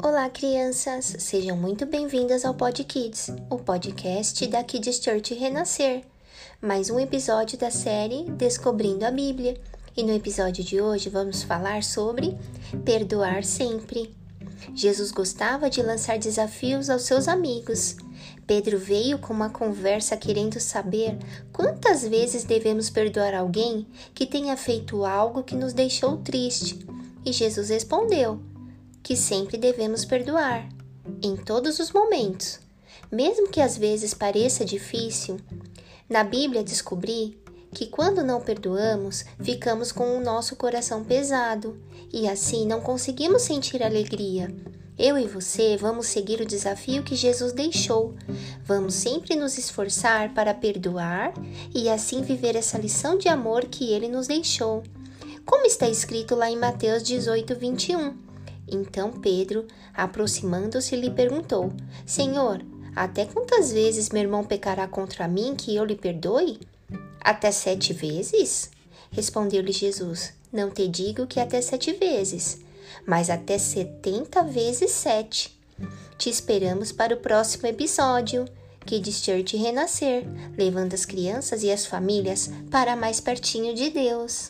Olá, crianças! Sejam muito bem-vindas ao Pod Kids, o podcast da Kids Church Renascer. Mais um episódio da série Descobrindo a Bíblia. E no episódio de hoje vamos falar sobre perdoar sempre. Jesus gostava de lançar desafios aos seus amigos. Pedro veio com uma conversa querendo saber quantas vezes devemos perdoar alguém que tenha feito algo que nos deixou triste. E Jesus respondeu: que sempre devemos perdoar, em todos os momentos. Mesmo que às vezes pareça difícil, na Bíblia descobri que quando não perdoamos, ficamos com o nosso coração pesado e assim não conseguimos sentir alegria. Eu e você vamos seguir o desafio que Jesus deixou. Vamos sempre nos esforçar para perdoar e assim viver essa lição de amor que ele nos deixou. Como está escrito lá em Mateus 18, 21. Então Pedro, aproximando-se, lhe perguntou: Senhor, até quantas vezes meu irmão pecará contra mim que eu lhe perdoe? Até sete vezes? Respondeu-lhe Jesus: Não te digo que até sete vezes, mas até setenta vezes sete. Te esperamos para o próximo episódio. Que Church renascer, levando as crianças e as famílias para mais pertinho de Deus.